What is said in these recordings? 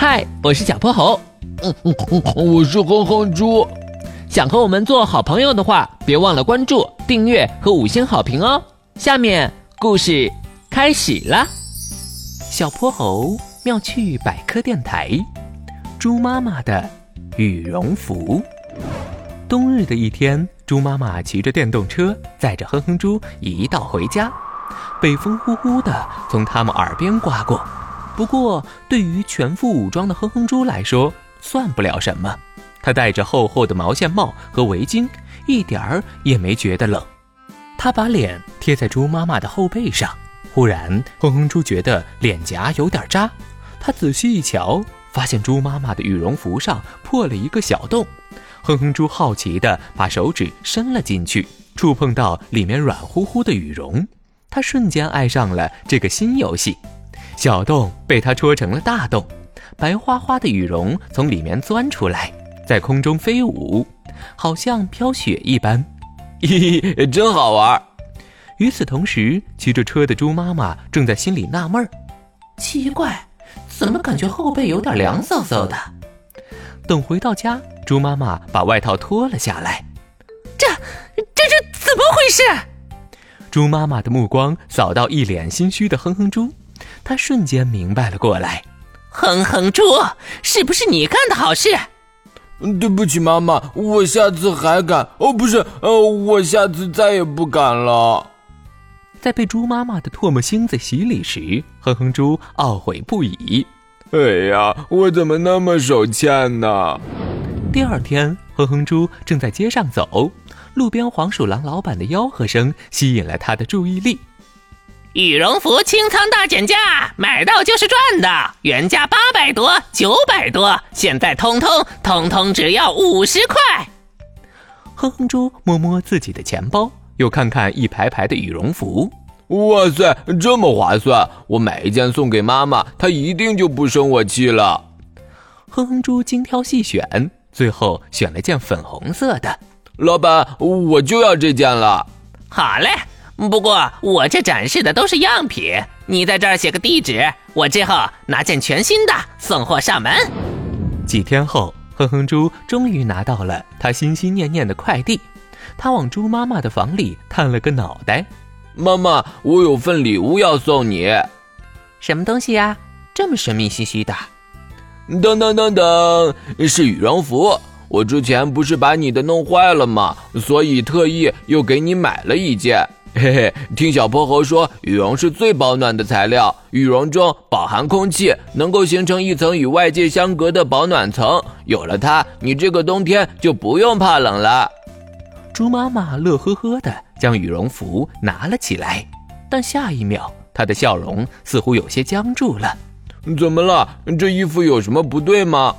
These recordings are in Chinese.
嗨，我是小泼猴。嗯嗯嗯，我是哼哼猪。想和我们做好朋友的话，别忘了关注、订阅和五星好评哦。下面故事开始了。小泼猴妙趣百科电台，猪妈妈的羽绒服。冬日的一天，猪妈妈骑着电动车载着哼哼猪一道回家，北风呼呼的从他们耳边刮过。不过，对于全副武装的哼哼猪来说，算不了什么。他戴着厚厚的毛线帽和围巾，一点儿也没觉得冷。他把脸贴在猪妈妈的后背上，忽然，哼哼猪觉得脸颊有点扎。他仔细一瞧，发现猪妈妈的羽绒服上破了一个小洞。哼哼猪好奇地把手指伸了进去，触碰到里面软乎乎的羽绒，他瞬间爱上了这个新游戏。小洞被它戳成了大洞，白花花的羽绒从里面钻出来，在空中飞舞，好像飘雪一般，嘿嘿，真好玩。与此同时，骑着车的猪妈妈正在心里纳闷儿：奇怪，怎么感觉后背有点凉飕飕的？等回到家，猪妈妈把外套脱了下来，这、这、这怎么回事？猪妈妈的目光扫到一脸心虚的哼哼猪。他瞬间明白了过来，哼哼猪，是不是你干的好事？对不起，妈妈，我下次还敢。哦，不是，呃，我下次再也不敢了。在被猪妈妈的唾沫星子洗礼时，哼哼猪懊悔不已。哎呀，我怎么那么手欠呢？第二天，哼哼猪正在街上走，路边黄鼠狼老板的吆喝声吸引了他的注意力。羽绒服清仓大减价，买到就是赚的。原价八百多、九百多，现在通通通通只要五十块。哼哼猪摸摸自己的钱包，又看看一排排的羽绒服，哇塞，这么划算！我买一件送给妈妈，她一定就不生我气了。哼哼猪精挑细选，最后选了件粉红色的。老板，我就要这件了。好嘞。不过我这展示的都是样品，你在这儿写个地址，我之后拿件全新的送货上门。几天后，哼哼猪终于拿到了他心心念念的快递，他往猪妈妈的房里探了个脑袋：“妈妈，我有份礼物要送你。”“什么东西呀？这么神秘兮兮的？”“噔噔噔噔，是羽绒服。我之前不是把你的弄坏了吗？所以特意又给你买了一件。”嘿嘿，听小泼猴说，羽绒是最保暖的材料。羽绒中饱含空气，能够形成一层与外界相隔的保暖层。有了它，你这个冬天就不用怕冷了。猪妈妈乐呵呵地将羽绒服拿了起来，但下一秒，她的笑容似乎有些僵住了。怎么了？这衣服有什么不对吗？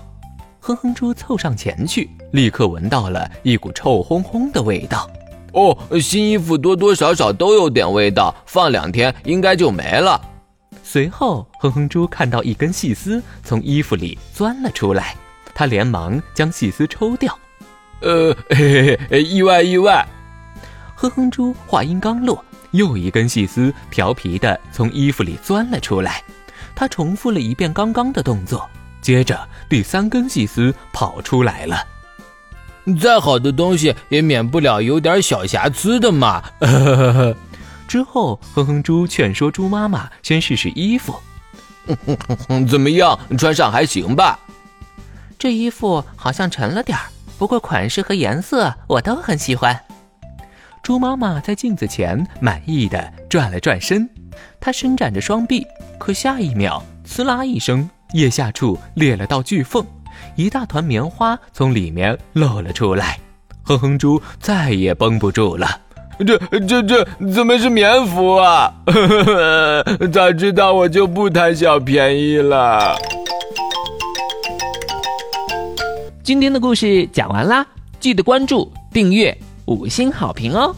哼哼猪凑上前去，立刻闻到了一股臭烘烘的味道。哦，新衣服多多少少都有点味道，放两天应该就没了。随后，哼哼猪看到一根细丝从衣服里钻了出来，他连忙将细丝抽掉。呃，嘿嘿，意外意外。哼哼猪话音刚落，又一根细丝调皮的从衣服里钻了出来，他重复了一遍刚刚的动作，接着第三根细丝跑出来了。再好的东西也免不了有点小瑕疵的嘛。之后，哼哼猪劝说猪妈妈先试试衣服。怎么样，穿上还行吧？这衣服好像沉了点儿，不过款式和颜色我都很喜欢。猪妈妈在镜子前满意的转了转身，她伸展着双臂，可下一秒，呲啦一声，腋下处裂了道巨缝。一大团棉花从里面露了出来，哼哼猪再也绷不住了。这、这、这怎么是棉服啊？早知道我就不贪小便宜了。今天的故事讲完啦，记得关注、订阅、五星好评哦。